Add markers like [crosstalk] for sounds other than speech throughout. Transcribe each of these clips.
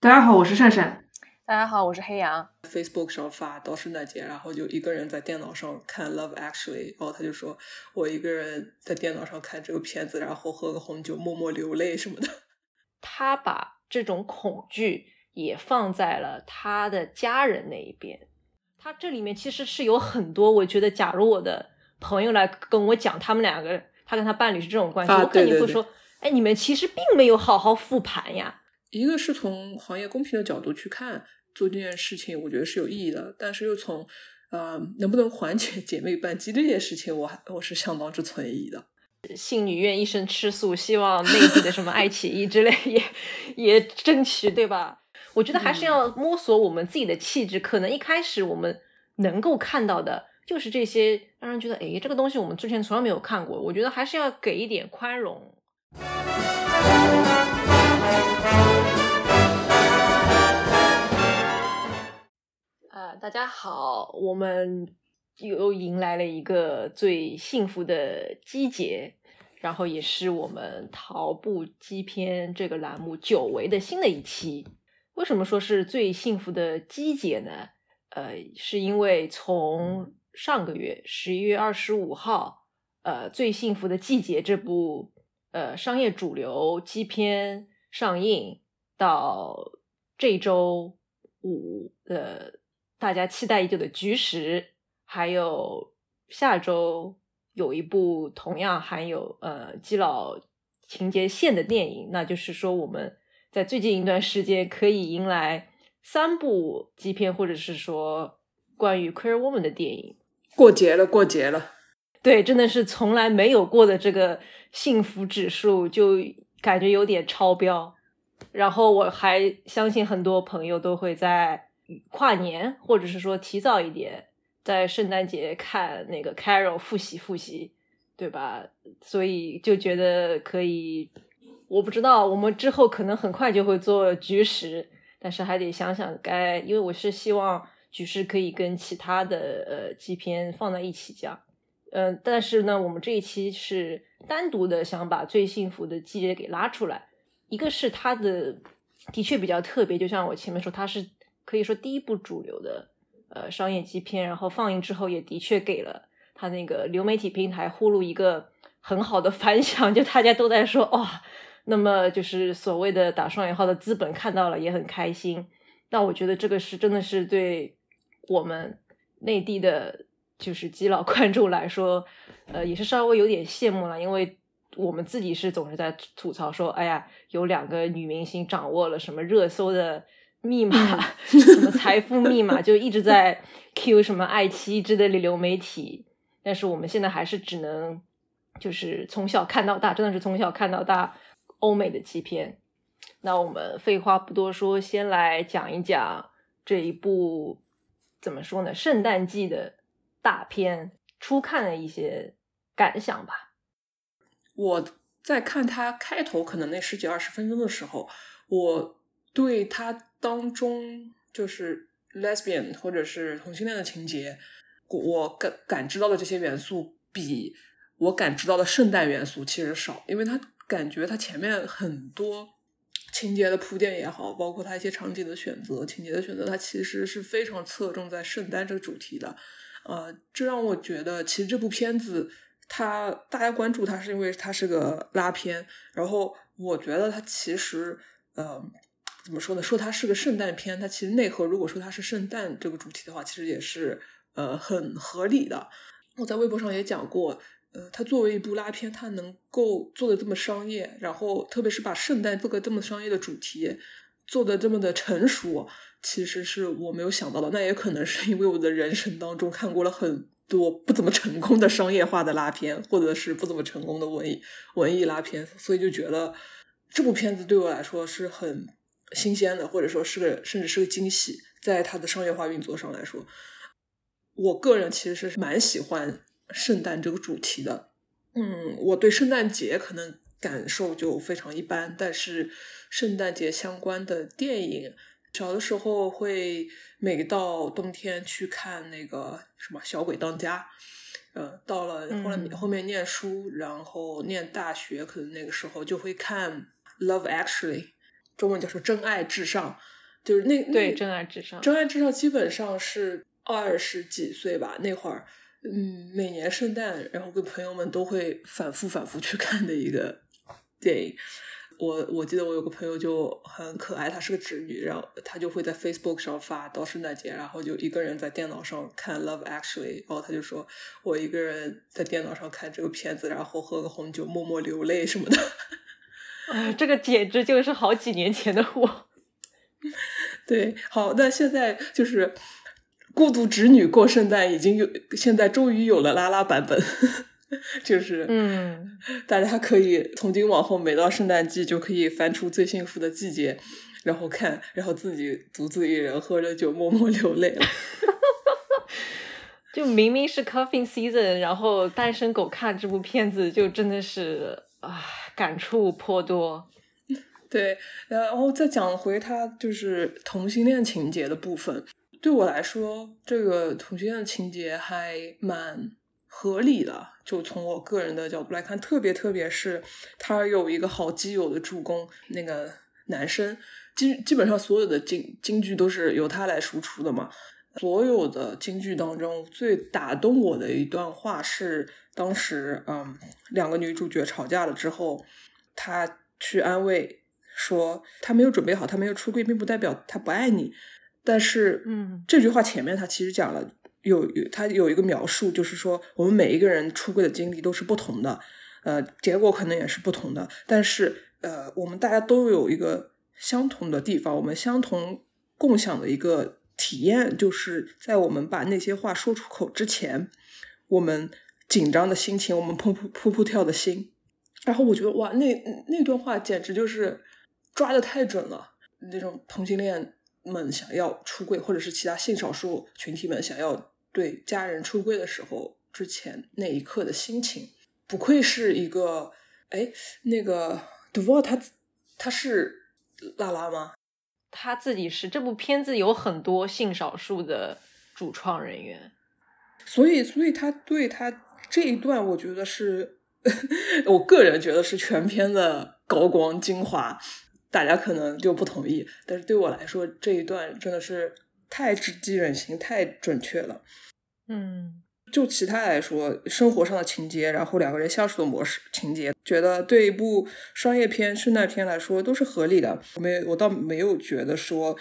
大家好，我是善善。大家好，我是黑羊。Facebook 上发到圣诞节，然后就一个人在电脑上看《Love Actually》，然后他就说我一个人在电脑上看这个片子，然后喝个红酒，默默流泪什么的。[laughs] 他把这种恐惧也放在了他的家人那一边。他这里面其实是有很多，我觉得，假如我的朋友来跟我讲他们两个，他跟他伴侣是这种关系，啊我肯定对对会说，哎，你们其实并没有好好复盘呀。一个是从行业公平的角度去看做这件事情，我觉得是有意义的，但是又从呃能不能缓解姐妹扳机这件事情，我还我是相当之存疑的。信女愿一生吃素，希望内地的什么爱奇艺之类也也争取，对吧？我觉得还是要摸索我们自己的气质。可能一开始我们能够看到的就是这些，让人觉得诶，这个东西我们之前从来没有看过。我觉得还是要给一点宽容。啊、大家好，我们又迎来了一个最幸福的季节，然后也是我们桃步机篇这个栏目久违的新的一期。为什么说是最幸福的季节呢？呃，是因为从上个月十一月二十五号，呃，《最幸福的季节》这部呃商业主流机篇上映到这周五，呃，大家期待已久的《菊石》，还有下周有一部同样含有呃基佬情节线的电影，那就是说我们在最近一段时间可以迎来三部基片，或者是说关于 queer woman 的电影。过节了，过节了，对，真的是从来没有过的这个幸福指数，就感觉有点超标。然后我还相信很多朋友都会在跨年，或者是说提早一点，在圣诞节看那个 Carol 复习复习，对吧？所以就觉得可以，我不知道，我们之后可能很快就会做菊石，但是还得想想该，因为我是希望菊石可以跟其他的呃几篇放在一起讲。嗯，但是呢，我们这一期是单独的想把最幸福的季节给拉出来。一个是它的的确比较特别，就像我前面说，它是可以说第一部主流的呃商业机片，然后放映之后也的确给了它那个流媒体平台呼噜一个很好的反响，就大家都在说哇、那么就是所谓的打双引号的资本看到了也很开心。那我觉得这个是真的是对我们内地的，就是基佬 [laughs] 观众来说，呃，也是稍微有点羡慕了，因为我们自己是总是在吐槽说，哎呀，有两个女明星掌握了什么热搜的密码，什么财富密码，[laughs] 就一直在 Q 什么爱奇艺之类的流媒体，但是我们现在还是只能就是从小看到大，真的是从小看到大欧美的基片。那我们废话不多说，先来讲一讲这一部怎么说呢？圣诞季的大片，初看的一些感想吧。我在看它开头可能那十几二十分钟的时候，我对它当中就是 lesbian 或者是同性恋的情节，我感感知到的这些元素，比我感知到的圣诞元素其实少，因为它感觉它前面很多情节的铺垫也好，包括它一些场景的选择、情节的选择，它其实是非常侧重在圣诞这个主题的。呃，这让我觉得，其实这部片子它大家关注它是因为它是个拉片，然后我觉得它其实呃怎么说呢？说它是个圣诞片，它其实内核如果说它是圣诞这个主题的话，其实也是呃很合理的。我在微博上也讲过，呃，它作为一部拉片，它能够做的这么商业，然后特别是把圣诞这个这么商业的主题做的这么的成熟，其实是我没有想到的。那也可能是因为我的人生当中看过了很多不怎么成功的商业化的拉片，或者是不怎么成功的文艺文艺拉片，所以就觉得这部片子对我来说是很新鲜的，或者说是个甚至是个惊喜，在它的商业化运作上来说。我个人其实是蛮喜欢圣诞这个主题的。嗯，我对圣诞节可能感受就非常一般，但是圣诞节相关的电影，小的时候会每到冬天去看那个什么《小鬼当家》。呃，到了后来嗯后面念书，然后念大学，可能那个时候就会看《Love Actually》。中文叫做“真爱至上”，就是那对“真爱至上”，“真爱至上”基本上是二十几岁吧，那会儿，嗯，每年圣诞，然后跟朋友们都会反复反复去看的一个电影。我我记得我有个朋友就很可爱，她是个侄女，然后她就会在 Facebook 上发到圣诞节，然后就一个人在电脑上看《Love Actually》，然后她就说我一个人在电脑上看这个片子，然后喝个红酒，默默流泪什么的。啊，这个简直就是好几年前的我。对，好，那现在就是孤独侄女过圣诞已经有，现在终于有了拉拉版本。就是，嗯，大家可以从今往后，每到圣诞季就可以翻出最幸福的季节，然后看，然后自己独自一人喝着酒，默默流泪了。就明明是 coughing season，然后单身狗看这部片子，就真的是啊，感触颇多。[laughs] 对，然后再讲回他就是同性恋情节的部分，对我来说，这个同性恋情节还蛮。合理的，就从我个人的角度来看，特别特别是他有一个好基友的助攻，那个男生基基本上所有的京京剧都是由他来输出的嘛。所有的京剧当中最打动我的一段话是，当时嗯两个女主角吵架了之后，她去安慰说她没有准备好，她没有出柜，并不代表她不爱你。但是嗯这句话前面他其实讲了。有有他有一个描述，就是说我们每一个人出柜的经历都是不同的，呃，结果可能也是不同的。但是，呃，我们大家都有一个相同的地方，我们相同共享的一个体验，就是在我们把那些话说出口之前，我们紧张的心情，我们扑扑扑扑跳的心。然后我觉得，哇，那那段话简直就是抓的太准了，那种同性恋。们想要出柜，或者是其他性少数群体们想要对家人出柜的时候，之前那一刻的心情，不愧是一个哎，那个 d u v a 他他是拉拉吗？他自己是这部片子有很多性少数的主创人员，所以所以他对他这一段，我觉得是 [laughs] 我个人觉得是全片的高光精华。大家可能就不同意，但是对我来说这一段真的是太直击人心，太准确了。嗯，就其他来说，生活上的情节，然后两个人相处的模式情节，觉得对一部商业片、圣诞片来说都是合理的。没，我倒没有觉得说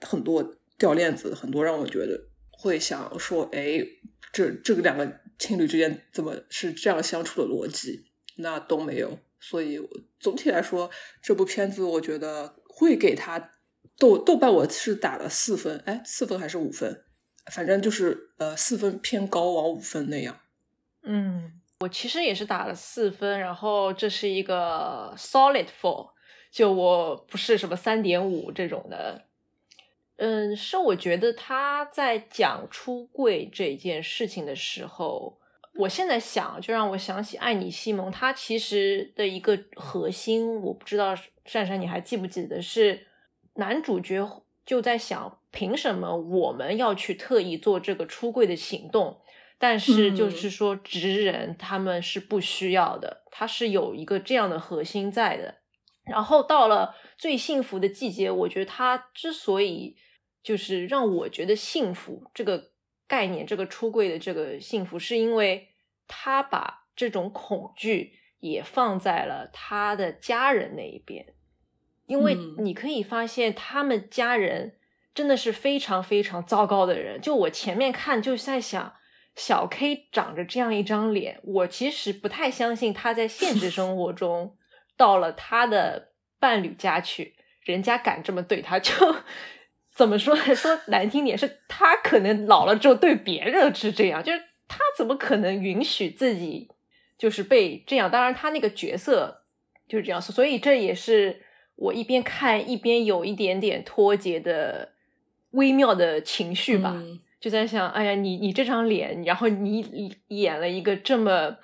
很多掉链子，很多让我觉得会想说，哎，这这个两个情侣之间怎么是这样相处的逻辑？那都没有。所以总体来说，这部片子我觉得会给他豆豆瓣我是打了四分，哎，四分还是五分？反正就是呃四分偏高往五分那样。嗯，我其实也是打了四分，然后这是一个 solid four，就我不是什么三点五这种的。嗯，是我觉得他在讲出柜这件事情的时候。我现在想，就让我想起《爱你西蒙》，他其实的一个核心，我不知道珊珊你还记不记得，是男主角就在想，凭什么我们要去特意做这个出柜的行动？但是就是说，直人他们是不需要的，他是有一个这样的核心在的。然后到了最幸福的季节，我觉得他之所以就是让我觉得幸福，这个。概念这个出柜的这个幸福，是因为他把这种恐惧也放在了他的家人那一边，因为你可以发现他们家人真的是非常非常糟糕的人。就我前面看就在想，小 K 长着这样一张脸，我其实不太相信他在现实生活中 [laughs] 到了他的伴侣家去，人家敢这么对他，就。怎么说？说难听点，是他可能老了之后对别人是这样，就是他怎么可能允许自己就是被这样？当然，他那个角色就是这样，所以这也是我一边看一边有一点点脱节的微妙的情绪吧。就在想，哎呀，你你这张脸，然后你演了一个这么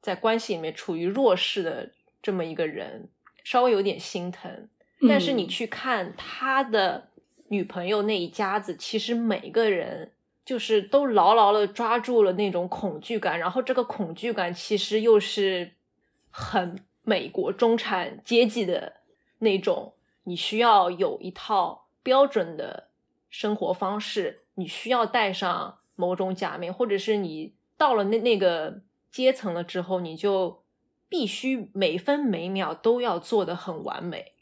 在关系里面处于弱势的这么一个人，稍微有点心疼。但是你去看他的。女朋友那一家子，其实每个人就是都牢牢的抓住了那种恐惧感，然后这个恐惧感其实又是很美国中产阶级的那种，你需要有一套标准的生活方式，你需要戴上某种假面，或者是你到了那那个阶层了之后，你就必须每分每秒都要做的很完美。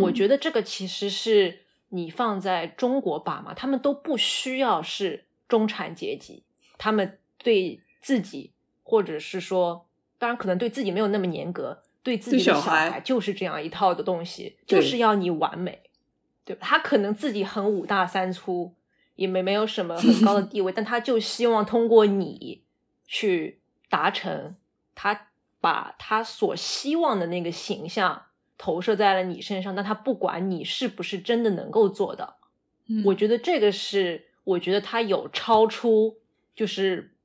我觉得这个其实是你放在中国爸妈，他们都不需要是中产阶级，他们对自己或者是说，当然可能对自己没有那么严格，对自己的小孩就是这样一套的东西，就是要你完美，对吧？他可能自己很五大三粗，也没没有什么很高的 [laughs] 地位，但他就希望通过你去达成他把他所希望的那个形象。投射在了你身上，但他不管你是不是真的能够做到。我觉得这个是，我觉得他有超出就是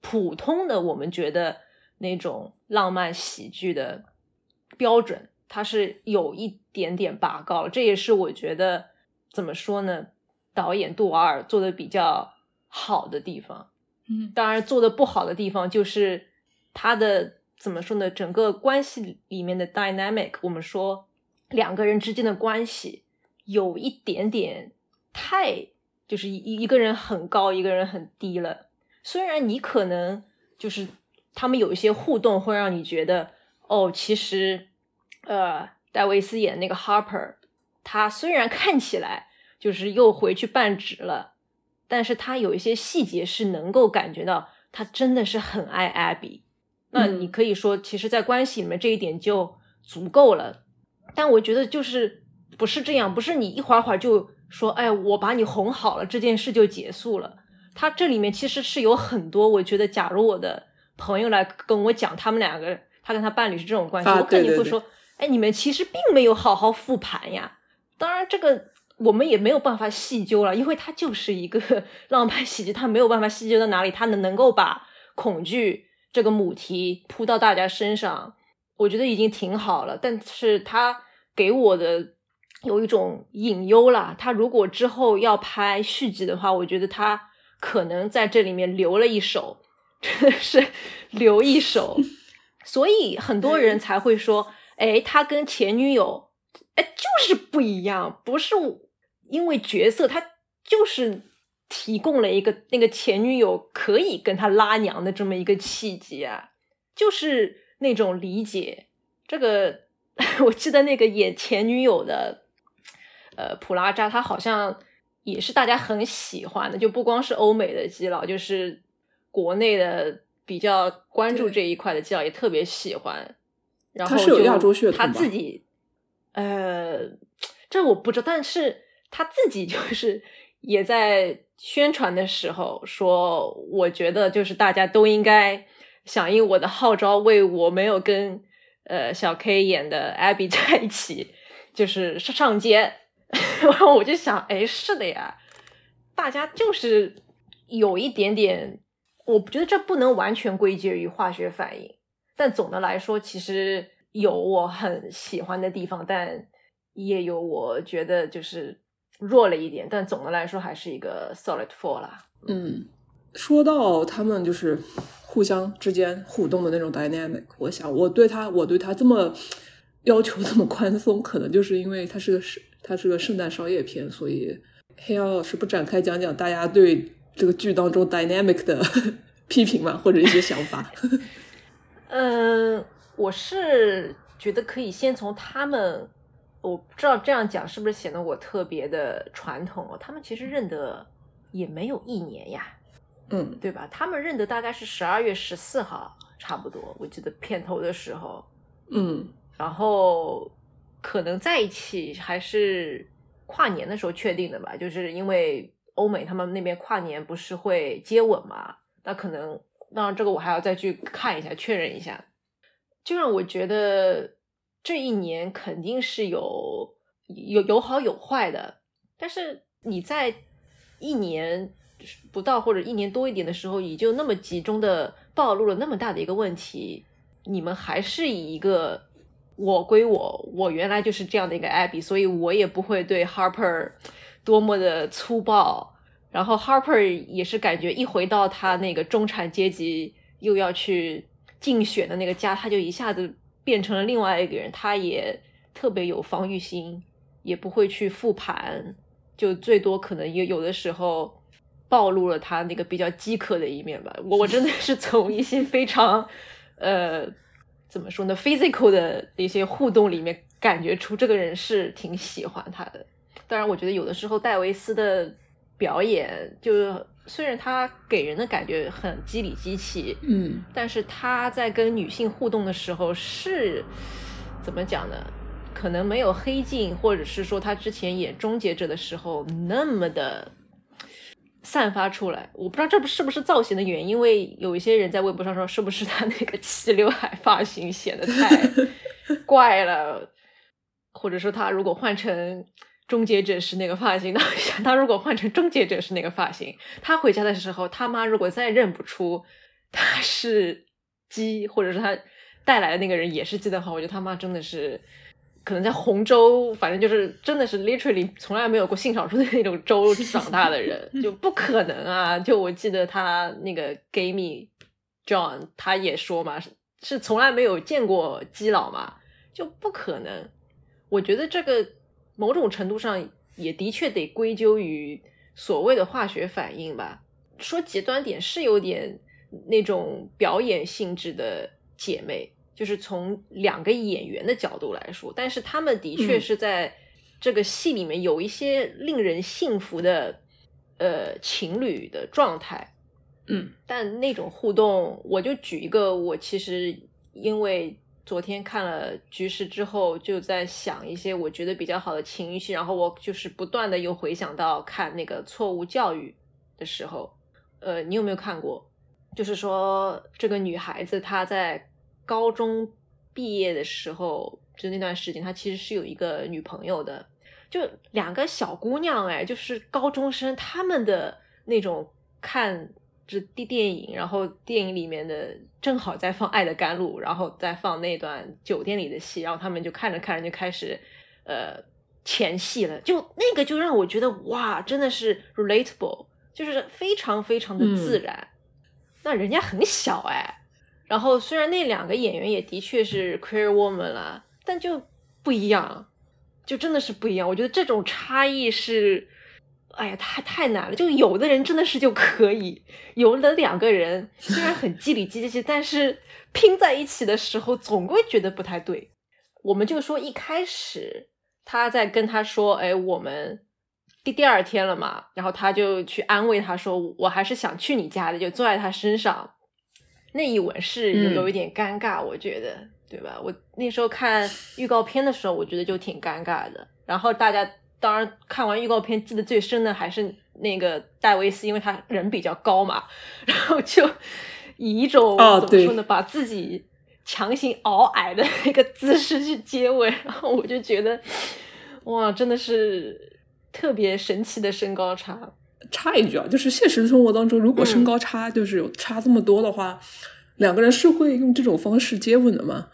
普通的我们觉得那种浪漫喜剧的标准，他是有一点点拔高了。这也是我觉得怎么说呢？导演杜瓦尔做的比较好的地方。嗯，当然做的不好的地方就是他的。怎么说呢？整个关系里面的 dynamic，我们说两个人之间的关系有一点点太，就是一一个人很高，一个人很低了。虽然你可能就是他们有一些互动，会让你觉得哦，其实呃，戴维斯演那个 Harper，他虽然看起来就是又回去半职了，但是他有一些细节是能够感觉到他真的是很爱 Abby。那你可以说，其实，在关系里面这一点就足够了。但我觉得，就是不是这样，不是你一会儿会儿就说，哎，我把你哄好了，这件事就结束了。他这里面其实是有很多，我觉得，假如我的朋友来跟我讲，他们两个，他跟他伴侣是这种关系，我肯定会说，哎，你们其实并没有好好复盘呀。当然，这个我们也没有办法细究了，因为它就是一个 [laughs] 浪漫喜剧，它没有办法细究到哪里，它能能够把恐惧。这个母题扑到大家身上，我觉得已经挺好了。但是他给我的有一种隐忧啦。他如果之后要拍续集的话，我觉得他可能在这里面留了一手，[laughs] 真的是留一手。[laughs] 所以很多人才会说：“哎，他跟前女友，哎，就是不一样，不是因为角色，他就是。”提供了一个那个前女友可以跟他拉娘的这么一个契机啊，就是那种理解。这个 [laughs] 我记得那个演前女友的，呃，普拉扎，他好像也是大家很喜欢的，就不光是欧美的基佬，就是国内的比较关注这一块的基佬也特别喜欢。然后有亚洲血统他自己，呃，这我不知道，但是他自己就是也在。宣传的时候说，我觉得就是大家都应该响应我的号召，为我没有跟呃小 K 演的 Abby [laughs] 在一起，就是上街。[laughs] 然后我就想，哎，是的呀，大家就是有一点点，我觉得这不能完全归结于化学反应，但总的来说，其实有我很喜欢的地方，但也有我觉得就是。弱了一点，但总的来说还是一个 solid four 啦。嗯，说到他们就是互相之间互动的那种 dynamic，我想我对他，我对他这么要求这么宽松，可能就是因为他是个圣，他是个圣诞商业片，所以黑曜老师不展开讲讲大家对这个剧当中 dynamic 的 [laughs] 批评嘛，或者一些想法。[laughs] 嗯，我是觉得可以先从他们。我不知道这样讲是不是显得我特别的传统哦？他们其实认得也没有一年呀，嗯，对吧？他们认得大概是十二月十四号，差不多。我记得片头的时候，嗯，然后可能在一起还是跨年的时候确定的吧？就是因为欧美他们那边跨年不是会接吻嘛？那可能当然这个我还要再去看一下确认一下，就让我觉得。这一年肯定是有有有好有坏的，但是你在一年不到或者一年多一点的时候，你就那么集中的暴露了那么大的一个问题，你们还是以一个我归我，我原来就是这样的一个 Abby，所以我也不会对 Harper 多么的粗暴，然后 Harper 也是感觉一回到他那个中产阶级又要去竞选的那个家，他就一下子。变成了另外一个人，他也特别有防御心，也不会去复盘，就最多可能有有的时候暴露了他那个比较饥渴的一面吧。我我真的是从一些非常呃怎么说呢，physical 的一些互动里面感觉出这个人是挺喜欢他的。当然，我觉得有的时候戴维斯的表演，就是虽然他给人的感觉很机理机器，嗯，但是他在跟女性互动的时候是怎么讲呢？可能没有黑镜，或者是说他之前演终结者的时候那么的散发出来。我不知道这不是不是造型的原因，因为有一些人在微博上说，是不是他那个齐刘海发型显得太 [laughs] 怪了，或者说他如果换成。终结者是那个发型，那 [laughs] 想他如果换成终结者是那个发型，他回家的时候，他妈如果再认不出他是鸡，或者是他带来的那个人也是鸡的话，我觉得他妈真的是可能在洪州，反正就是真的是 literally 从来没有过性少数的那种州长大的人，[laughs] 就不可能啊！就我记得他那个 gay 蜜 John 他也说嘛，是是从来没有见过基佬嘛，就不可能。我觉得这个。某种程度上也的确得归咎于所谓的化学反应吧。说极端点是有点那种表演性质的姐妹，就是从两个演员的角度来说，但是他们的确是在这个戏里面有一些令人信服的呃情侣的状态。嗯，但那种互动，我就举一个，我其实因为。昨天看了《局势》之后，就在想一些我觉得比较好的情绪，然后我就是不断的又回想到看那个《错误教育》的时候，呃，你有没有看过？就是说这个女孩子她在高中毕业的时候，就那段时间，她其实是有一个女朋友的，就两个小姑娘，哎，就是高中生，她们的那种看。这电电影，然后电影里面的正好在放《爱的甘露》，然后再放那段酒店里的戏，然后他们就看着看着就开始呃前戏了，就那个就让我觉得哇，真的是 relatable，就是非常非常的自然。那人家很小哎，然后虽然那两个演员也的确是 queer woman 了，但就不一样，就真的是不一样。我觉得这种差异是。哎呀，太太难了！就有的人真的是就可以，有的两个人虽然很 [laughs] 叽里叽叽，但是拼在一起的时候，总归觉得不太对。我们就说一开始他在跟他说：“哎，我们第第二天了嘛。”然后他就去安慰他说：“我还是想去你家的。”就坐在他身上，那一吻是有有一点尴尬，我觉得，对吧？我那时候看预告片的时候，我觉得就挺尴尬的。然后大家。当然，看完预告片记得最深的还是那个戴维斯，因为他人比较高嘛，然后就以一种怎么说呢，把自己强行熬矮的那个姿势去接吻，然后我就觉得，哇，真的是特别神奇的身高差。插一句啊，就是现实生活当中，如果身高差就是有差这么多的话，两个人是会用这种方式接吻的吗？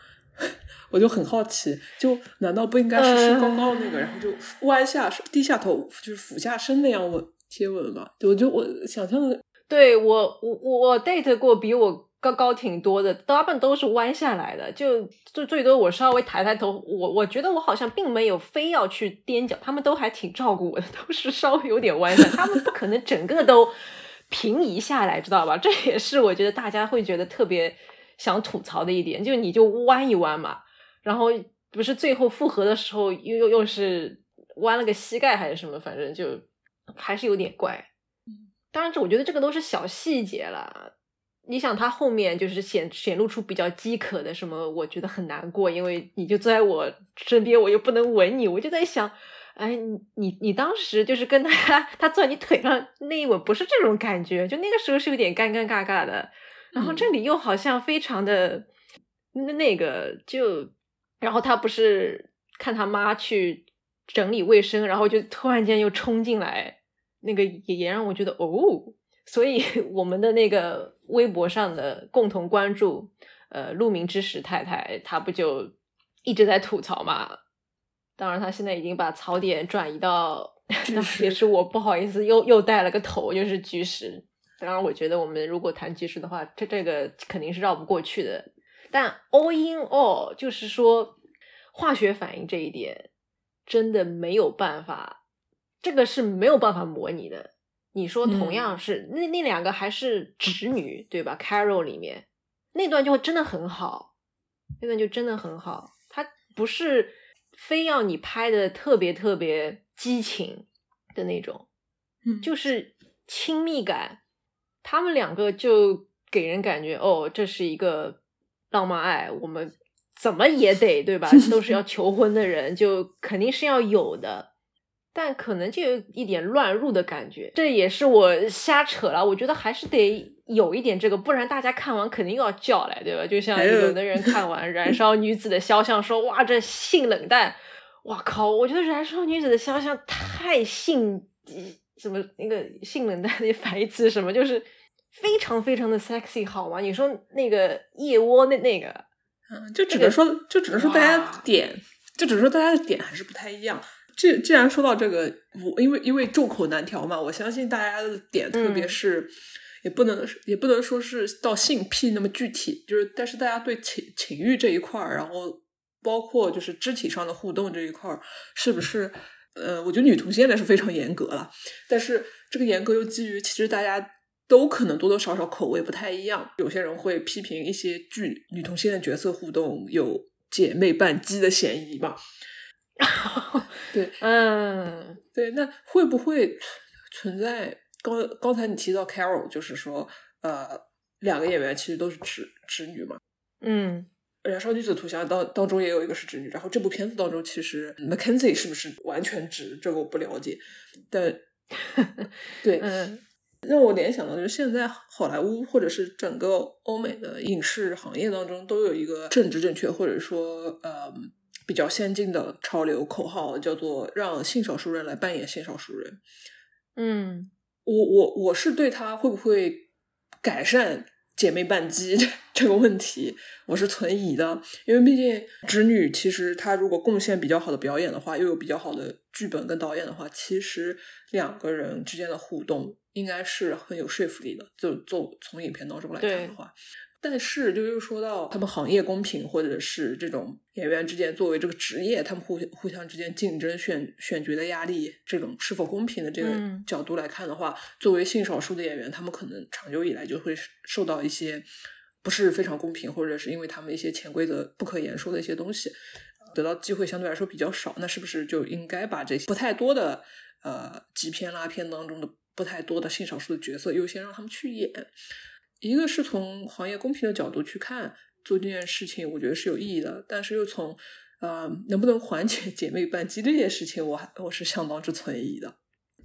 我就很好奇，就难道不应该是身高高的那个，然后就弯下低下头，就是俯下身那样吻接吻吗？我就我想象的，对我我我 date 过比我高高挺多的，大部分都是弯下来的，就就最多我稍微抬抬头，我我觉得我好像并没有非要去踮脚，他们都还挺照顾我的，都是稍微有点弯下，[laughs] 他们不可能整个都平移下来，知道吧？[laughs] 这也是我觉得大家会觉得特别想吐槽的一点，就你就弯一弯嘛。然后不是最后复合的时候又又又是弯了个膝盖还是什么，反正就还是有点怪。当然这我觉得这个都是小细节了。你想他后面就是显显露出比较饥渴的什么，我觉得很难过，因为你就坐在我身边，我又不能吻你，我就在想，哎，你你当时就是跟他他坐在你腿上那一吻，不是这种感觉，就那个时候是有点尴尴尬尬的。然后这里又好像非常的那那个就。然后他不是看他妈去整理卫生，然后就突然间又冲进来，那个也也让我觉得哦，所以 [laughs] 我们的那个微博上的共同关注，呃，鹿鸣之时太太，她不就一直在吐槽嘛？当然，他现在已经把槽点转移到，[laughs] 也是我不好意思又又带了个头，就是居士。当然，我觉得我们如果谈居士的话，这这个肯定是绕不过去的。但 all in all，就是说化学反应这一点，真的没有办法，这个是没有办法模拟的。你说同样是、那那两个还是直女对吧？Carol 里面那段就真的很好，那段就真的很好。它不是非要你拍的特别特别激情的那种，嗯就是亲密感。他们两个就给人感觉哦，这是一个浪漫爱，我们怎么也得对吧？[laughs] 都是要求婚的人，就肯定是要有的。但可能就有一点乱入的感觉，这也是我瞎扯了。我觉得还是得有一点这个，不然大家看完肯定又要叫来，对吧？就像有有的人看完《燃烧女子的肖像》说：“哇，这性冷淡。”哇靠！我觉得《燃烧女子的肖像》太性什么那个性冷淡的 [laughs] 反义词什么，就是非常非常的 sexy，好吗？你说那个腋窝那那个，嗯，就只能说，就只能说大家点，就只能说大家的点还是不太一样。既既然说到这个，我因为因为众口难调嘛，我相信大家的点，特别嗯是、也不能也不能说是到性癖那么具体，就是但是大家对情情欲这一块儿，然后包括就是肢体上的互动这一块儿，是不是？呃，我觉得女同性恋是非常严格了，但是这个严格又基于其实大家都可能多多少少口味不太一样，有些人会批评一些剧女同性恋角色互动有姐妹扮鸡的嫌疑嘛。[laughs] 对嗯。对，那会不会存在刚刚才你提到 Carol，就是说呃两个演员其实都是直直女嘛？嗯《燃烧女子图像》当当中也有一个是直女，然后这部片子当中其实 Mackenzie 是不是完全直，这个我不了解，但 [laughs] 对，嗯让我联想到就是现在好莱坞或者是整个欧美的影视行业当中都有一个政治正确或者说呃比较先进的潮流口号，叫做让性少数人来扮演性少数人。嗯我我我是对他会不会改善姐妹伴机这这个问题，我是存疑的，因为毕竟直女其实她如果贡献比较好的表演的话，又有比较好的剧本跟导演的话，其实两个人之间的互动应该是很有说服力的。就就从影片当中来看的话。但是，就又说到他们行业公平，或者是这种演员之间作为这个职业，他们互互相之间竞争选选角的压力，这种是否公平的这个嗯角度来看的话，作为性少数的演员，他们可能长久以来就会受到一些不是非常公平，或者是因为他们一些潜规则不可言说的一些东西，得到机会相对来说比较少。那是不是就应该把这些不太多的呃极片拉片当中的不太多的性少数的角色优先让他们去演？一个是从行业公平的角度去看做这件事情，我觉得是有意义的，但是又从呃能不能缓解姐妹伴机这件事情，我还我是相当之存疑的。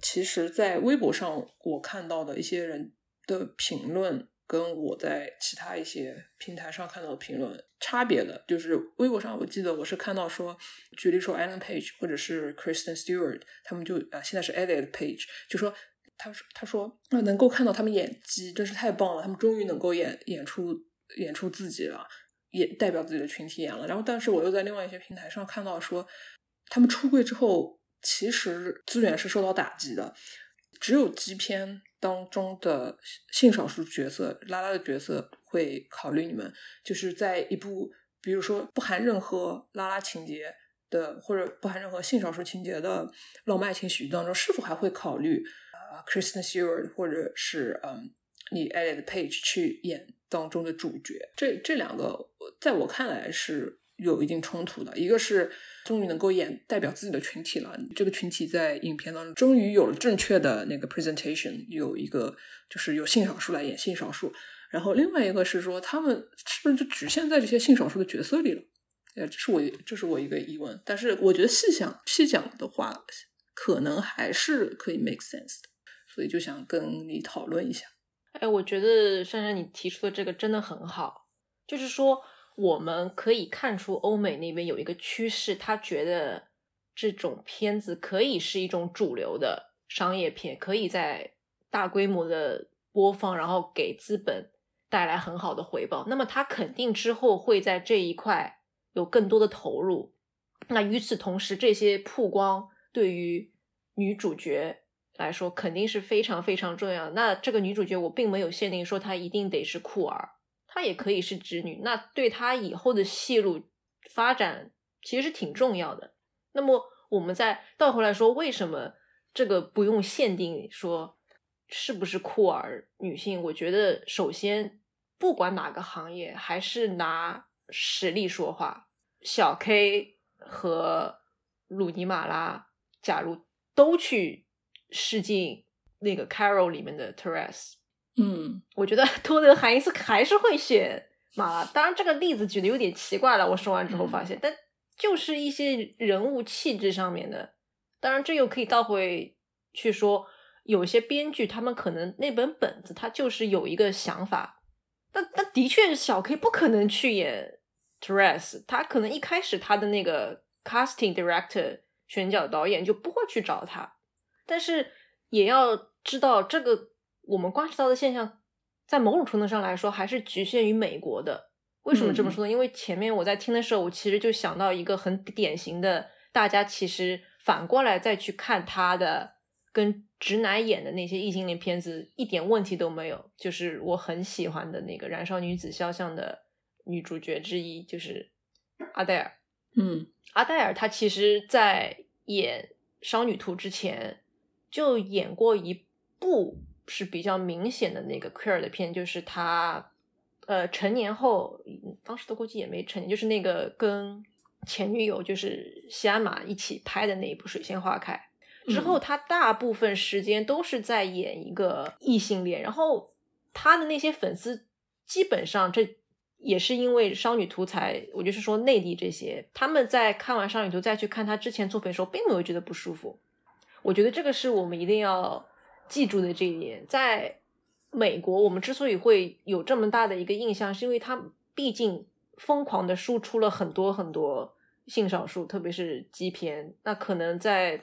其实，在微博上我看到的一些人的评论，跟我在其他一些平台上看到的评论差别的，就是微博上我记得我是看到说，举例说 Alan Page 或者是 Kristen Stewart，他们就啊、现在是 Elliot Page，就说他说他说啊能够看到他们演技真是太棒了，他们终于能够演演出演出自己了，也代表自己的群体演了。然后，但是我又在另外一些平台上看到说，他们出柜之后，其实资源是受到打击的，只有基片当中的性少数角色拉拉的角色会考虑你们，就是在一部比如说不含任何拉拉情节的或者不含任何性少数情节的浪漫爱情喜剧当中，是否还会考虑啊、Kristen Stewart 或者是嗯你 Elliot Page 去演当中的主角？这这两个在我看来是有一定冲突的，一个是终于能够演代表自己的群体了，这个群体在影片当中终于有了正确的那个 presentation，有一个就是有性少数来演性少数，然后另外一个是说他们是不是就局限在这些性少数的角色里了？呃，这是我这是我一个疑问，但是我觉得细想细讲的话，可能还是可以 make sense 的，所以就想跟你讨论一下。哎，我觉得珊珊你提出的这个真的很好，就是说我们可以看出欧美那边有一个趋势，他觉得这种片子可以是一种主流的商业片，可以在大规模的播放，然后给资本带来很好的回报。那么他肯定之后会在这一块有更多的投入。那与此同时，这些曝光对于女主角来说肯定是非常非常重要。那这个女主角我并没有限定说她一定得是酷儿，她也可以是直女。那对她以后的戏路发展其实是挺重要的。那么我们再倒回来说，为什么这个不用限定说是不是酷儿女性？我觉得首先不管哪个行业，还是拿实力说话。小 K 和鲁尼马拉，假如都去试镜那个 Carol 里面的 Teresa，嗯，我觉得托德海因斯还是会选马拉。当然，这个例子举的有点奇怪了。我说完之后发现，但就是一些人物气质上面的。当然，这又可以倒回去说，有些编剧他们可能那本本子他就是有一个想法。但但的确，小 K 不可能去演 Teresa，他可能一开始他的那个 casting director 选角导演就不会去找他。但是也要知道，这个我们观察到的现象，在某种程度上来说，还是局限于美国的。为什么这么说呢？因为前面我在听的时候，我其实就想到一个很典型的，大家其实反过来再去看他的跟直男演的那些异性恋片子，一点问题都没有。就是我很喜欢的那个《燃烧女子肖像》的女主角之一，就是阿黛尔。嗯，阿黛尔她其实，在演《商女图》之前，就演过一部是比较明显的那个 queer 的片，就是他。呃，成年后，当时的估计也没成年，就是那个跟前女友就是西安玛一起拍的那一部《水仙花开》之后，他大部分时间都是在演一个异性恋，然后他的那些粉丝基本上这也是因为《少女图》才，我就是说内地这些，他们在看完《少女图》再去看他之前作品的时候，并没有觉得不舒服。我觉得这个是我们一定要记住的这一点，在。美国，我们之所以会有这么大的一个印象，是因为它毕竟疯狂的输出了很多很多性少数，特别是基片。那可能在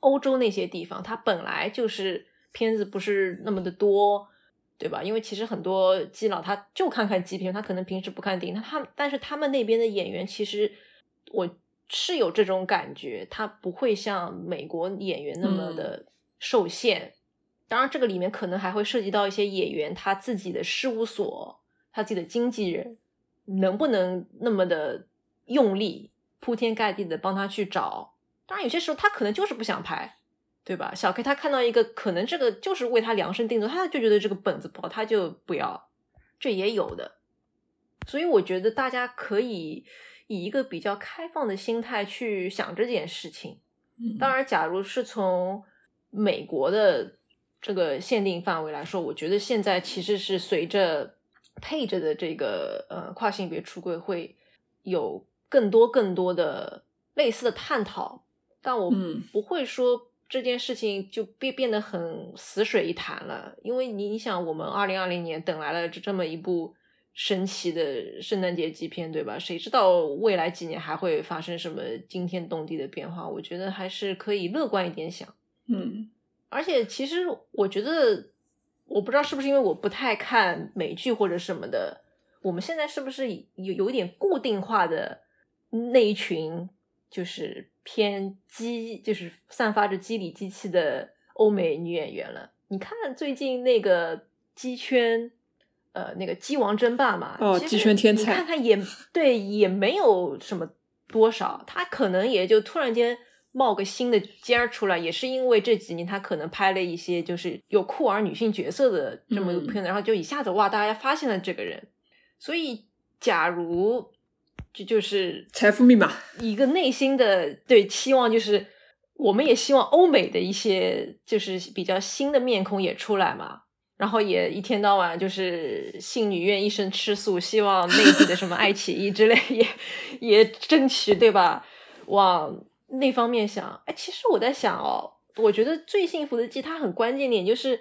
欧洲那些地方，它本来就是片子不是那么的多，对吧？因为其实很多基佬他就看看基片，他可能平时不看电影。那他但是他们那边的演员，其实我是有这种感觉，他不会像美国演员那么的受限。当然，这个里面可能还会涉及到一些演员他自己的事务所，他自己的经纪人能不能那么的用力，铺天盖地的帮他去找。当然，有些时候他可能就是不想拍，对吧？小 K 他看到一个可能这个就是为他量身定做，他就觉得这个本子不好，他就不要，这也有的。所以我觉得大家可以以一个比较开放的心态去想这件事情。当然，假如是从美国的。这个限定范围来说，我觉得现在其实是随着配着的这个呃跨性别出柜会有更多更多的类似的探讨，但我不会说这件事情就变变得很死水一潭了，因为你想，我们二零二零年等来了这这么一部神奇的圣诞节纪片，对吧？谁知道未来几年还会发生什么惊天动地的变化？我觉得还是可以乐观一点想，嗯。而且，其实我觉得，我不知道是不是因为我不太看美剧或者什么的，我们现在是不是有有点固定化的那一群，就是偏机，就是散发着机理机器的欧美女演员了？你看最近那个机圈，呃，那个鸡王争霸嘛，哦，鸡圈天才，你看他也对，也没有什么多少，他可能也就突然间。冒个新的尖儿出来，也是因为这几年他可能拍了一些就是有酷儿女性角色的这么一个片子，然后就一下子哇，大家发现了这个人。所以，假如这就是财富密码，一个内心的对期望，就是我们也希望欧美的一些就是比较新的面孔也出来嘛，然后也一天到晚就是信女愿一生吃素，希望内地的什么爱 [laughs] 奇艺之类也也争取对吧？往。那方面想，哎，其实我在想哦，我觉得最幸福的季它很关键点就是，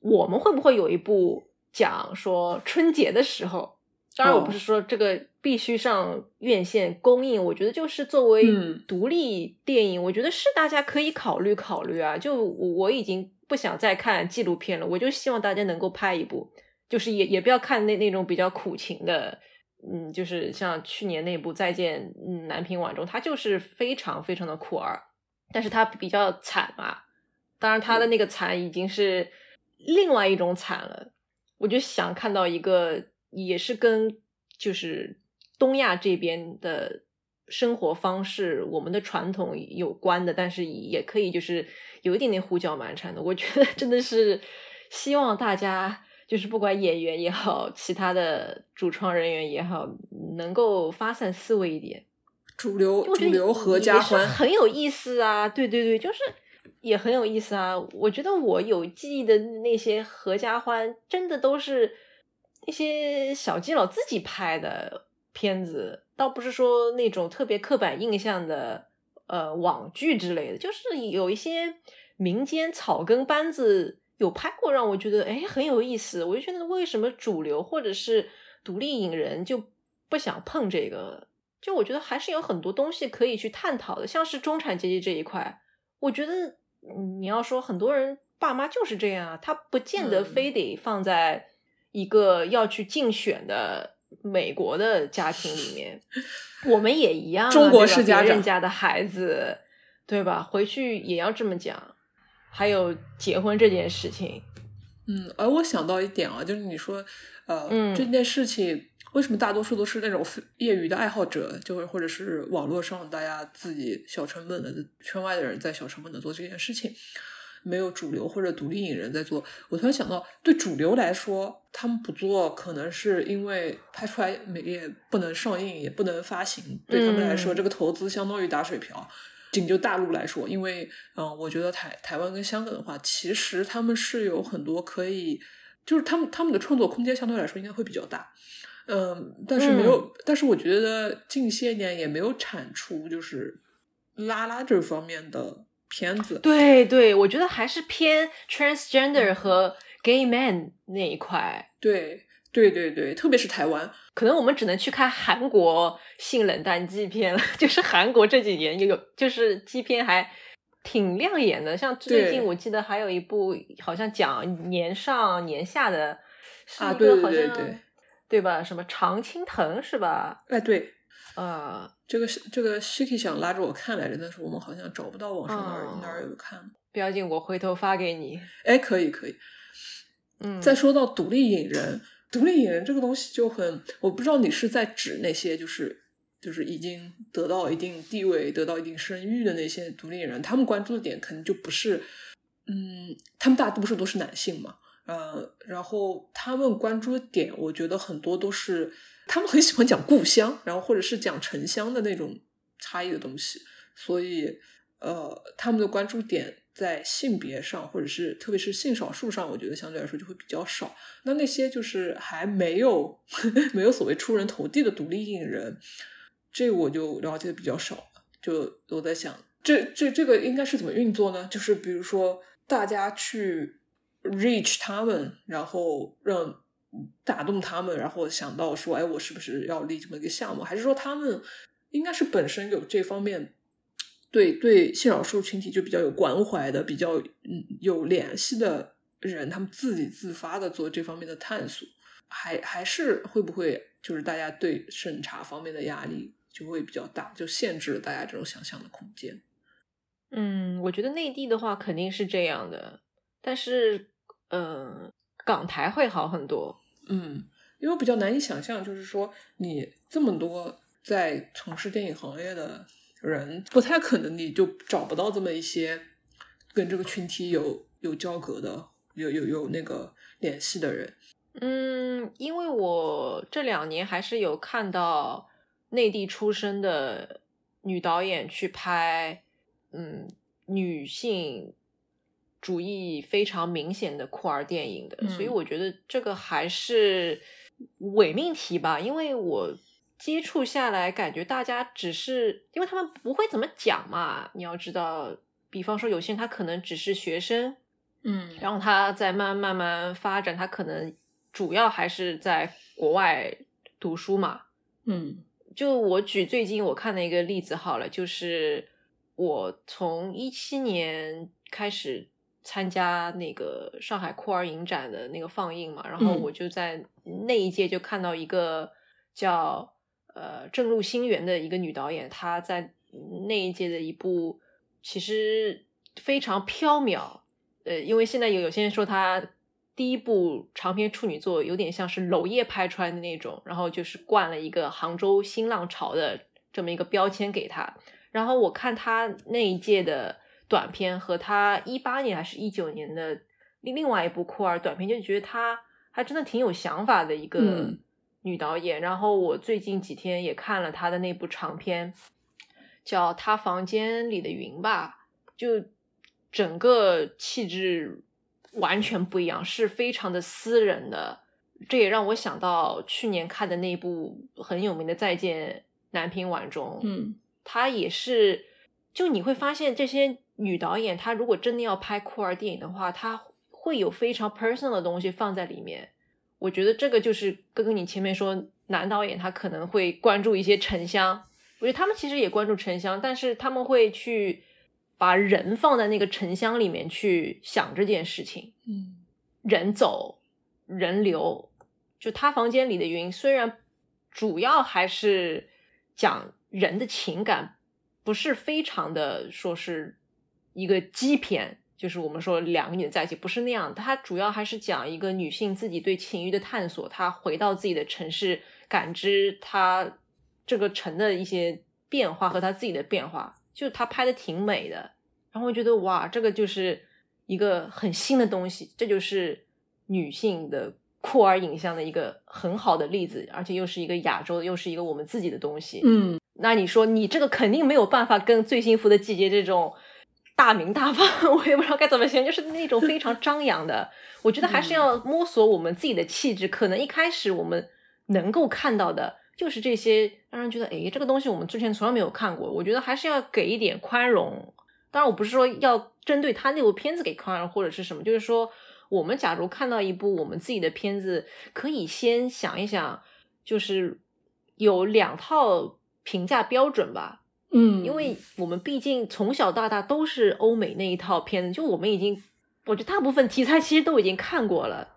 我们会不会有一部讲说春节的时候，当然我不是说这个必须上院线公映，我觉得就是作为独立电影，我觉得是大家可以考虑考虑啊。就我已经不想再看纪录片了，我就希望大家能够拍一部，就是也也不要看那那种比较苦情的。嗯，就是像去年那部《再见，嗯，南屏晚钟》，它就是非常非常的酷儿，但是它比较惨嘛。当然，它的那个惨已经是另外一种惨了。我就想看到一个，也是跟就是东亚这边的生活方式、我们的传统有关的，但是也可以就是有一点点胡搅蛮缠的。我觉得真的是希望大家。就是不管演员也好，其他的主创人员也好，能够发散思维一点。主流主流合家欢很有意思啊！对对对，就是也很有意思啊！我觉得我有记忆的那些合家欢，真的都是那些小基佬自己拍的片子，倒不是说那种特别刻板印象的呃网剧之类的，就是有一些民间草根班子。有拍过让我觉得哎很有意思，我就觉得为什么主流或者是独立影人就不想碰这个？就我觉得还是有很多东西可以去探讨的，像是中产阶级这一块，我觉得你要说很多人爸妈就是这样啊，他不见得非得放在一个要去竞选的美国的家庭里面，我们也一样，中国式家人家的孩子，对吧？回去也要这么讲。还有结婚这件事情，嗯，而我想到一点啊，就是你说，呃，这件事情为什么大多数都是那种业余的爱好者，就是或者是网络上大家自己小成本的圈外的人在小成本的做这件事情，没有主流或者独立影人在做。我突然想到，对主流来说，他们不做，可能是因为拍出来没也不能上映，也不能发行，对他们来说，这个投资相当于打水漂。仅就大陆来说，因为嗯，我觉得台台湾跟香港的话，其实他们是有很多可以，就是他们他们的创作空间相对来说应该会比较大，嗯，但是没有，但是我觉得近些年也没有产出就是拉拉这方面的片子。对对，我觉得还是偏 transgender 和 gay man 那一块。对。对对对，特别是台湾，可能我们只能去看韩国性冷淡基片了。[laughs] 就是韩国这几年有，就是基片还挺亮眼的。像最近我记得还有一部，好像讲年上年下的，是一个好像对吧？什么常青藤是吧？哎，对，呃，这个是这个 Shiki 想拉着我看来着，但是我们好像找不到网上哪儿哪儿有看。不要紧，我回头发给你。哎，可以可以。嗯，再说到独立影人。独立影人这个东西就很，我不知道你是在指那些就是就是已经得到一定地位、得到一定声誉的那些独立影人，他们关注的点可能就不是，嗯，他们大多数都是男性嘛，呃，然后他们关注的点，我觉得很多都是他们很喜欢讲故乡，然后或者是讲城乡的那种差异的东西，所以呃，他们的关注点。在性别上，或者是特别是性少数上，我觉得相对来说就会比较少。那那些就是还没有 [laughs] 没有所谓出人头地的独立艺人，这我就了解的比较少。就我在想，这这这个应该是怎么运作呢？就是比如说大家去 reach 他们，然后让打动他们，然后想到说，哎，我是不是要立这么一个项目？还是说他们应该是本身有这方面？对对，性少数群体就比较有关怀的、比较嗯有联系的人，他们自己自发的做这方面的探索，还还是会不会就是大家对审查方面的压力就会比较大，就限制了大家这种想象的空间。嗯，我觉得内地的话肯定是这样的，但是嗯，港台会好很多。嗯，因为比较难以想象，就是说你这么多在从事电影行业的。人不太可能，你就找不到这么一些跟这个群体有有交隔的、有有有那个联系的人。嗯，因为我这两年还是有看到内地出生的女导演去拍，嗯，女性主义非常明显的酷儿电影的，所以我觉得这个还是伪命题吧，因为我。接触下来，感觉大家只是因为他们不会怎么讲嘛。你要知道，比方说有些人他可能只是学生，嗯，然后他在慢慢慢发展，他可能主要还是在国外读书嘛。嗯，就我举最近我看的一个例子好了，就是我从一七年开始参加那个上海酷儿影展的那个放映嘛，然后我就在那一届就看到一个叫。呃，正路星源的一个女导演，她在那一届的一部其实非常飘渺。呃，因为现在有有些人说她第一部长篇处女作有点像是娄烨拍出来的那种，然后就是灌了一个杭州新浪潮的这么一个标签给她。然后我看她那一届的短片和他一八年还是一九年的另另外一部酷儿短片，就觉得他还真的挺有想法的一个嗯女导演。然后我最近几天也看了她的那部长片，叫《她房间里的云》吧，就整个气质完全不一样，是非常的私人的。这也让我想到去年看的那部很有名的《再见南屏晚钟》，嗯她也是，就你会发现这些女导演，她如果真的要拍酷儿电影的话，她会有非常 personal 的东西放在里面。我觉得这个就是跟你前面说，男导演他可能会关注一些沉香，我觉得他们其实也关注沉香，但是他们会去把人放在那个沉香里面去想这件事情。嗯人走人流，就他房间里的云，虽然主要还是讲人的情感，不是非常的说是一个基片，就是我们说两个女的在一起，不是那样。它主要还是讲一个女性自己对情欲的探索，她回到自己的城市，感知她这个城的一些变化和她自己的变化，就她拍的挺美的。然后我觉得哇，这个就是一个很新的东西，这就是女性的酷儿影像的一个很好的例子，而且又是一个亚洲，又是一个我们自己的东西。嗯那你说你这个肯定没有办法跟《最幸福的季节》这种大名大放，[laughs] 我也不知道该怎么形容，就是那种非常张扬的。我觉得还是要摸索我们自己的气质。可能一开始我们能够看到的就是这些，让人觉得诶，这个东西我们之前从来没有看过。我觉得还是要给一点宽容。当然，我不是说要针对他那部片子给宽容或者是什么，就是说我们假如看到一部我们自己的片子，可以先想一想，就是有两套评价标准吧。嗯，因为我们毕竟从小到大都是欧美那一套片子，就我们已经，我觉得大部分题材其实都已经看过了。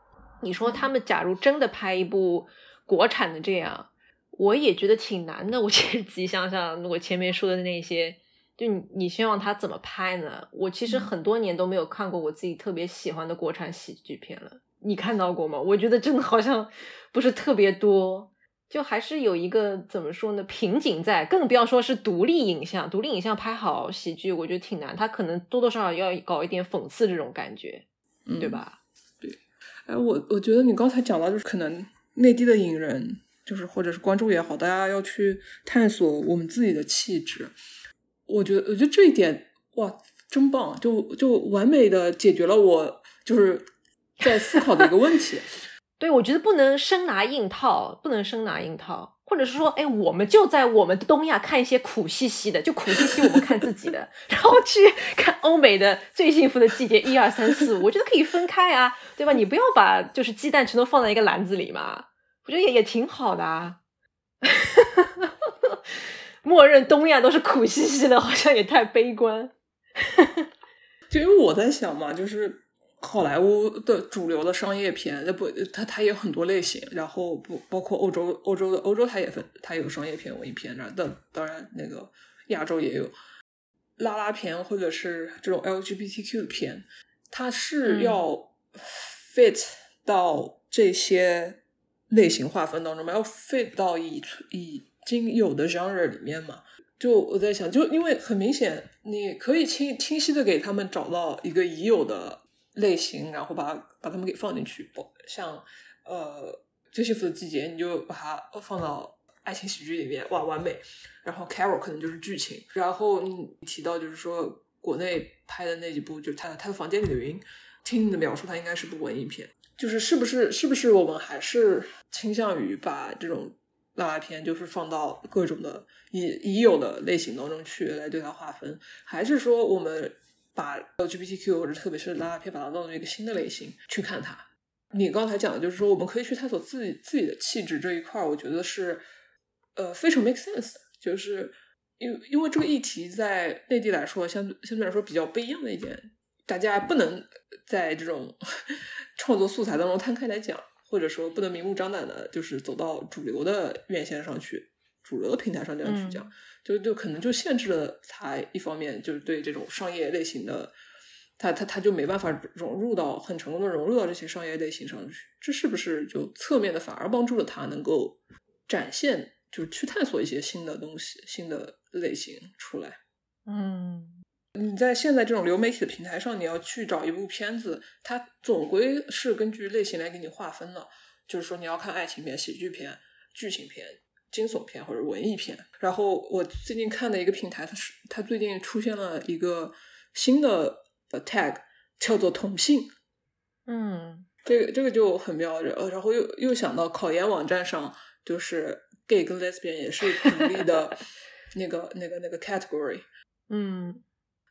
你说他们假如真的拍一部国产的这样，我也觉得挺难的。我 [laughs] 其实自己想想，我前面说的那些，就你你希望他怎么拍呢？我其实很多年都没有看过我自己特别喜欢的国产喜剧片了。你看到过吗？我觉得真的好像不是特别多。就还是有一个怎么说呢瓶颈在，更不要说是独立影像，独立影像拍好喜剧，我觉得挺难，他可能多多少少要搞一点讽刺这种感觉，嗯对？吧？对哎，我我觉得你刚才讲到，就是可能内地的影人，就是或者是观众也好，大家要去探索我们自己的气质。我觉得，我觉得这一点哇，真棒，就就完美的解决了我就是在思考的一个问题。对，我觉得不能生拿硬套，不能生拿硬套，或者是说，哎，我们就在我们东亚看一些苦兮兮的，就苦兮兮我们看自己的，[laughs] 然后去看欧美的最幸福的季节一二三四五，我觉得可以分开啊，对吧？你不要把就是鸡蛋全都放在一个篮子里嘛，我觉得也也挺好的啊。[laughs] 默认东亚都是苦兮兮的，好像也太悲观。[laughs] 就因为我在想嘛，就是好莱坞的主流的商业片，那不，它它也有很多类型，然后不包括欧洲，欧洲的欧洲它也分，它有商业片、文艺片，然后当当然那个亚洲也有。拉拉片或者是这种 LGBTQ 的片，它是嗯。要 fit 到这些类型划分当中嘛，要 fit 到已已经有的 genre 里面嘛。就我在想，就因为很明显，你可以清清晰的给他们找到一个已有的类型，然后把把它们给放进去。像呃最幸福的季节，你就把它放到爱情喜剧里面，哇，完美。然后 Carol 可能就是剧情，然后你提到就是说国内拍的那几部，就是他他的房间里的云，听你的描述，它应该是部文艺片。就是是不是是不是我们还是倾向于把这种拉拉片就是放到各种的已已有的类型当中去来对它划分，还是说我们把 LGBTQ 或者特别是拉拉片把它当做一个新的类型去看它？你刚才讲的就是说我们可以去探索自己自己的气质这一块，我觉得是呃非常 make sense 的，就是因为因为这个议题在内地来说相对相对来说比较不一样的一点，大家不能在这种创作素材当中摊开来讲。或者说不能明目张胆的，就是走到主流的院线上去，主流的平台上这样去讲，嗯就就可能就限制了它一方面就是对这种商业类型的，它它它就没办法融入到很成功的融入到这些商业类型上去，这是不是就侧面的反而帮助了它能够展现，就是去探索一些新的东西、新的类型出来。嗯，你在现在这种流媒体的平台上，你要去找一部片子，它总归是根据类型来给你划分的。就是说，你要看爱情片、喜剧片、剧情片、惊悚片或者文艺片。然后我最近看的一个平台，它是它最近出现了一个新的 tag，叫做同性。嗯，这个这个就很妙，然后又又想到考研网站上，就是 gay 跟 lesbian 也是独立的 [laughs] 那个那个那个 category。嗯，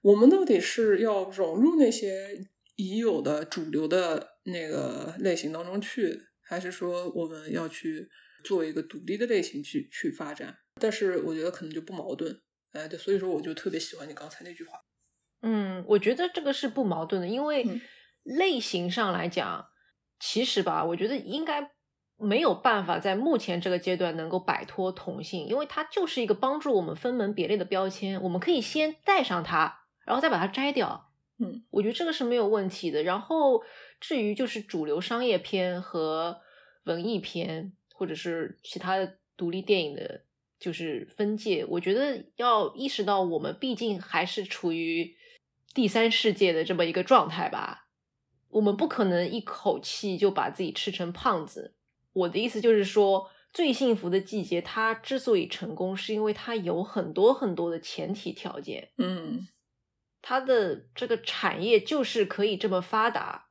我们到底是要融入那些已有的主流的那个类型当中去？还是说我们要去做一个独立的类型去去发展，但是我觉得可能就不矛盾，哎，对，所以说我就特别喜欢你刚才那句话。嗯，我觉得这个是不矛盾的，因为类型上来讲，其实吧，我觉得应该没有办法在目前这个阶段能够摆脱同性，因为它就是一个帮助我们分门别类的标签，我们可以先带上它，然后再把它摘掉。嗯，我觉得这个是没有问题的。然后。至于就是主流商业片和文艺片，或者是其他的独立电影的，就是分界，我觉得要意识到，我们毕竟还是处于第三世界的这么一个状态吧。我们不可能一口气就把自己吃成胖子。我的意思就是说，《最幸福的季节》它之所以成功，是因为它有很多很多的前提条件。嗯，它的这个产业就是可以这么发达。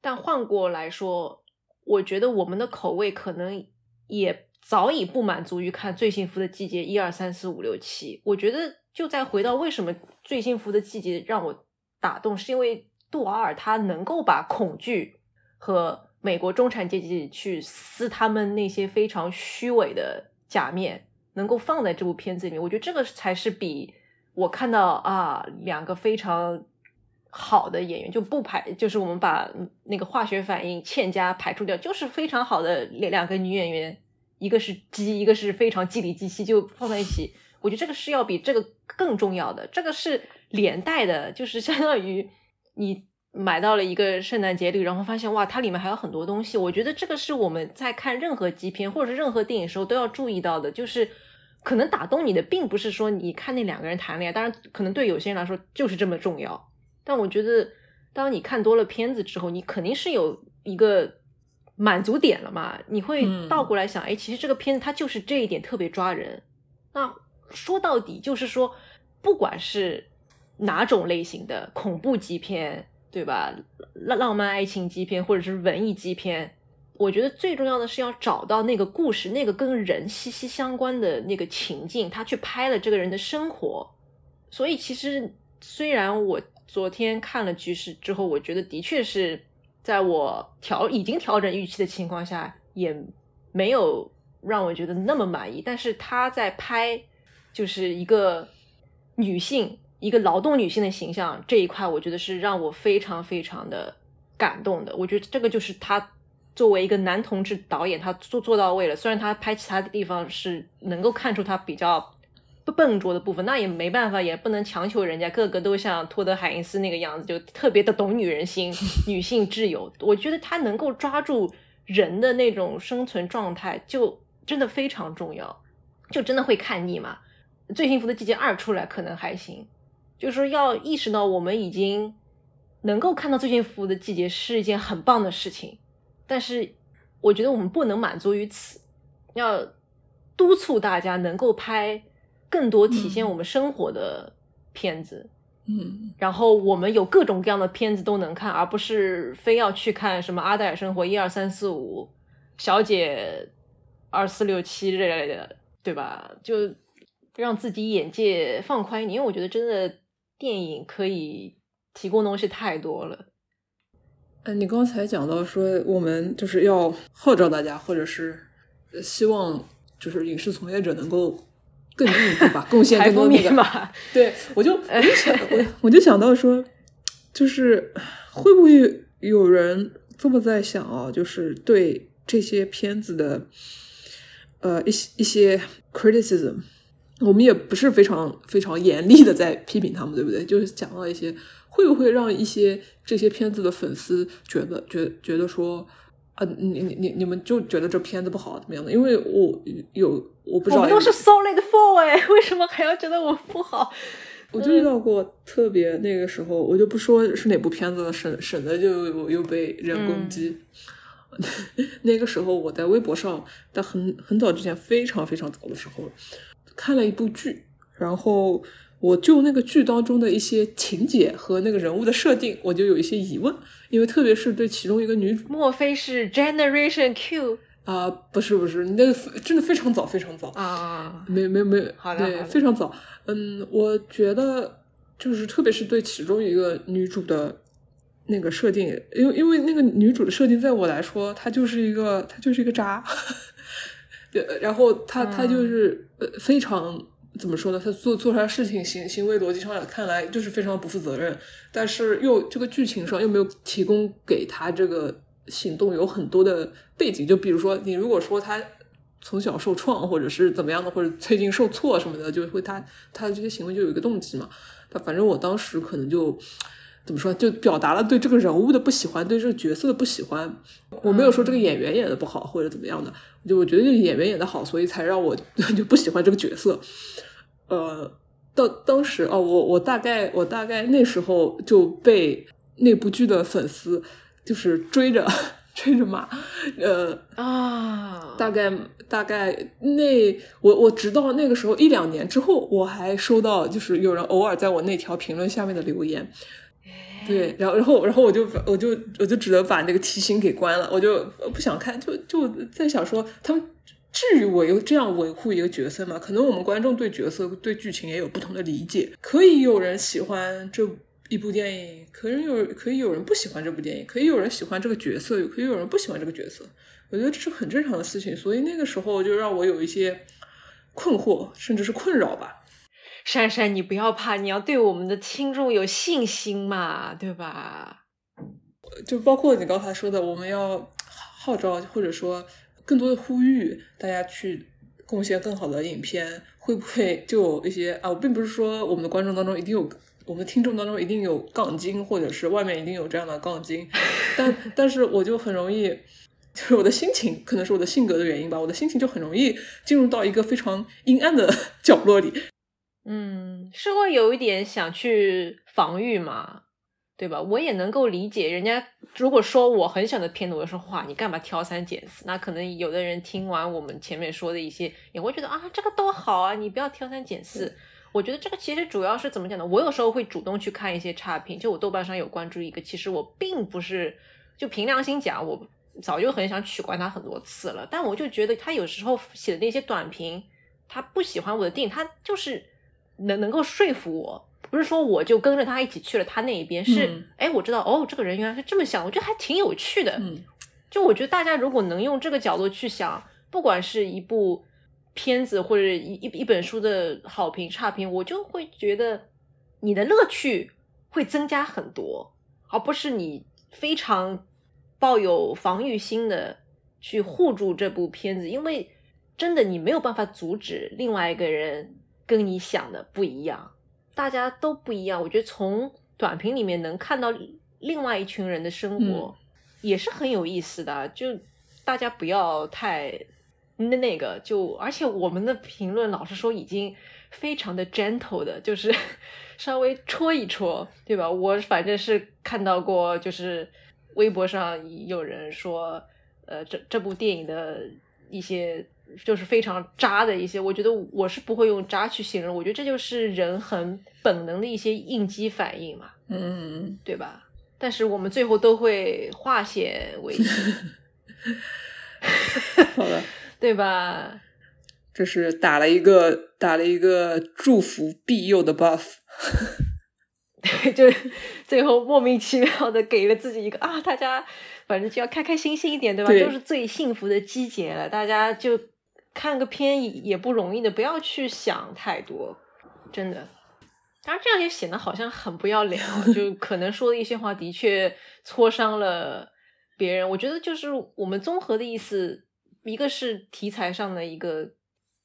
但换过来说，我觉得我们的口味可能也早已不满足于看《最幸福的季节》一二三四五六七。我觉得就再回到为什么《最幸福的季节》让我打动，是因为杜瓦尔他能够把恐惧和美国中产阶级去撕他们那些非常虚伪的假面，能够放在这部片子里面。我觉得这个才是比我看到啊两个非常。好的演员就不排，就是我们把那个化学反应欠佳排除掉，就是非常好的两两个女演员，一个是鸡，一个是非常机理机器，就放在一起。我觉得这个是要比这个更重要的，这个是连带的，就是相当于你买到了一个圣诞节礼，然后发现哇，它里面还有很多东西。我觉得这个是我们在看任何基片或者是任何电影时候都要注意到的，就是可能打动你的并不是说你看那两个人谈恋爱，当然可能对有些人来说就是这么重要。但我觉得，当你看多了片子之后，你肯定是有一个满足点了嘛？你会倒过来想，哎，其实这个片子它就是这一点特别抓人。那说到底，就是说，不管是哪种类型的恐怖基片，对吧？浪浪漫爱情基片，或者是文艺基片，我觉得最重要的是要找到那个故事，那个跟人息息相关的那个情境，他去拍了这个人的生活。所以，其实虽然我。昨天看了《局势》之后，我觉得的确是在我调已经调整预期的情况下，也没有让我觉得那么满意。但是他在拍就是一个女性、一个劳动女性的形象这一块，我觉得是让我非常非常的感动的。我觉得这个就是他作为一个男同志导演，他做做到位了。虽然他拍其他的地方是能够看出他比较。笨拙的部分，那也没办法，也不能强求人家个个都像托德海因斯那个样子，就特别的懂女人心、[laughs] 女性挚友。我觉得他能够抓住人的那种生存状态，就真的非常重要。就真的会看腻嘛？最幸福的季节二出来可能还行，就是说要意识到我们已经能够看到最幸福的季节是一件很棒的事情，但是我觉得我们不能满足于此，要督促大家能够拍。更多体现我们生活的片子，嗯，然后我们有各种各样的片子都能看，而不是非要去看什么《阿黛尔生活》一二三四五，小姐二四六七这类的，对吧？就让自己眼界放宽一点，因为我觉得真的电影可以提供东西太多了。嗯，你刚才讲到说我们就是要号召大家，或者是希望就是影视从业者能够。更进一步吧，[laughs] 贡献更多那个。[laughs] 对，我就 [laughs] 我就想，我我就想到说，就是会不会有人这么在想啊？就是对这些片子的呃一些一些 criticism，我们也不是非常非常严厉的在批评他们，对不对？就是讲到一些会不会让一些这些片子的粉丝觉得觉觉得说啊，你你你你们就觉得这片子不好怎么样的？因为我有我不知道，我们都是 solid four 哎，[laughs] 为什么还要觉得我不好？我就遇到过特别那个时候，我就不说是哪部片子了，省省得就又被人攻击。[laughs] 那个时候我在微博上，在很很早之前，非常非常早的时候，看了一部剧，然后。我就那个剧当中的一些情节和那个人物的设定，我就有一些疑问，因为特别是对其中一个女主，莫非是 Generation Q 啊？不是不是，那个真的非常早，非常早啊！没没没，好的，对，非常早。嗯，我觉得就是特别是对其中一个女主的那个设定，因为因为那个女主的设定，在我来说，她就是一个她就是一个渣，[laughs] 对，然后她她就是呃非常。怎么说呢？他做做出来事情行行为逻辑上来看来就是非常不负责任，但是又这个剧情上又没有提供给他这个行动有很多的背景。就比如说，你如果说他从小受创，或者是怎么样的，或者最近受挫什么的，就会他他的这些行为就有一个动机嘛。他反正我当时可能就怎么说，就表达了对这个人物的不喜欢，对这个角色的不喜欢。我没有说这个演员演的不好或者怎么样的，就我觉得这个演员演的好，所以才让我 [laughs] 就不喜欢这个角色。呃，到当时哦，我我大概我大概那时候就被那部剧的粉丝就是追着追着骂，呃啊，大概大概那我我直到那个时候一两年之后，我还收到就是有人偶尔在我那条评论下面的留言，对，然后然后然后我就我就我就只能把那个提醒给关了，我就不想看，就就在想说他们。至于我又这样维护一个角色吗？可能我们观众对角色、对剧情也有不同的理解。可以有人喜欢这一部电影，可以有可以有人不喜欢这部电影，可以有人喜欢这个角色，可以有人不喜欢这个角色。我觉得这是很正常的事情。所以那个时候就让我有一些困惑，甚至是困扰吧。珊珊，你不要怕，你要对我们的听众有信心嘛，对吧？就包括你刚才说的，我们要号召，或者说。更多的呼吁大家去贡献更好的影片，会不会就有一些啊？我并不是说我们的观众当中一定有，我们听众当中一定有杠精，或者是外面一定有这样的杠精，但但是我就很容易，就是我的心情，可能是我的性格的原因吧，我的心情就很容易进入到一个非常阴暗的 [laughs] 角落里。嗯，是会有一点想去防御嘛？对吧？我也能够理解，人家如果说我很想的片子，我就说话，你干嘛挑三拣四？那可能有的人听完我们前面说的一些，也会觉得啊，这个多好啊，你不要挑三拣四。我觉得这个其实主要是怎么讲呢？我有时候会主动去看一些差评，就我豆瓣上有关注一个，其实我并不是就凭良心讲，我早就很想取关他很多次了，但我就觉得他有时候写的那些短评，他不喜欢我的电影，他就是能能够说服我。不是说我就跟着他一起去了他那一边，是哎，我知道哦，这个人原来是这么想，我觉得还挺有趣的。嗯，就我觉得大家如果能用这个角度去想，不管是一部片子或者一一一本书的好评差评，我就会觉得你的乐趣会增加很多，而不是你非常抱有防御心的去护住这部片子，因为真的你没有办法阻止另外一个人跟你想的不一样。大家都不一样，我觉得从短评里面能看到另外一群人的生活，也是很有意思的。就大家不要太那那个，就而且我们的评论，老实说已经非常的 gentle 的，就是 [laughs] 稍微戳一戳，对吧？我反正是看到过，就是微博上有人说，呃，这这部电影的一些。就是非常渣的一些，我觉得我是不会用渣去形容，我觉得这就是人很本能的一些应激反应嘛，嗯，对吧？但是我们最后都会化险为夷，[laughs] 好的，对吧？这是打了一个打了一个祝福庇佑的 buff，[laughs] 对，就是最后莫名其妙的给了自己一个啊，大家反正就要开开心心一点，对吧？就是最幸福的季节了，大家就。看个片也不容易的，不要去想太多，真的。当然这样也显得好像很不要脸，就可能说的一些话的确挫伤了别人。我觉得就是我们综合的意思，一个是题材上的一个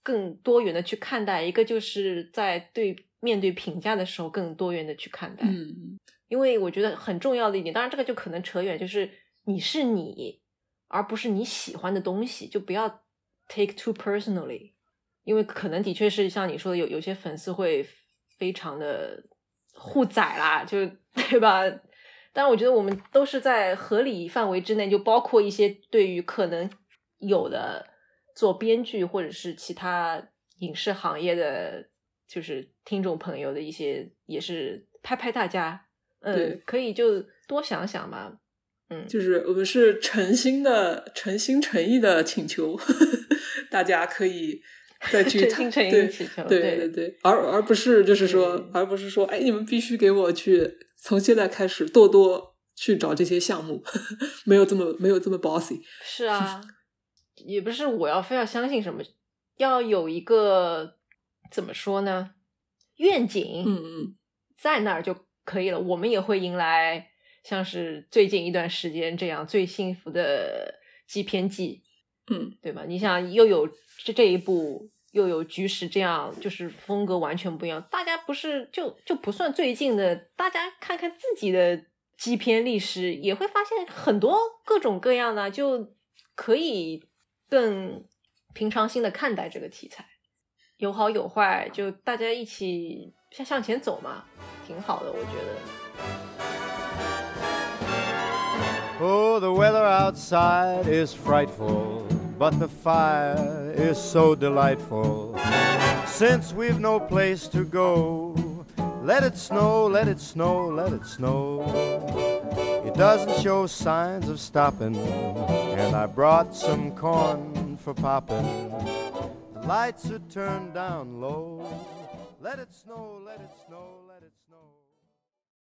更多元的去看待，一个就是在对面对评价的时候更多元的去看待。嗯，因为我觉得很重要的一点，当然这个就可能扯远，就是你是你。而不是你喜欢的东西，就不要 take too personally，因为可能的确是像你说的，有有些粉丝会非常的护崽啦，就对吧？但我觉得我们都是在合理范围之内，就包括一些对于可能有的做编剧或者是其他影视行业的，就是听众朋友的一些，也是拍拍大家，嗯，可以就多想想嘛，嗯，就是我们是诚心的、诚心诚意的请求，[laughs] 大家可以再 [laughs] 去诚心诚意的请求，对对对，而而不是就是说，而不是说，哎，你们必须给我去。从现在开始，多多去找这些项目，[laughs] 没有这么没有这么 bossy。是啊，也不是我要非要相信什么，要有一个怎么说呢？愿景，嗯嗯，在那儿就可以了。我们也会迎来像是最近一段时间这样最幸福的季片季，嗯，对吧？你想又有这这一部。又有局势这样，就是风格完全不一样。大家不是就就不算最近的，大家看看自己的基片历史，也会发现很多各种各样的，就可以更平常心的看待这个题材，有好有坏，就大家一起向向前走嘛，挺好的，我觉得。Oh, the weather outside is frightful. but the fire is so delightful. Since we've no place to go, let it snow, let it snow, let it snow. It doesn't show signs of stopping, and I brought some corn for popping. The lights are turned down low. Let it snow, let it snow.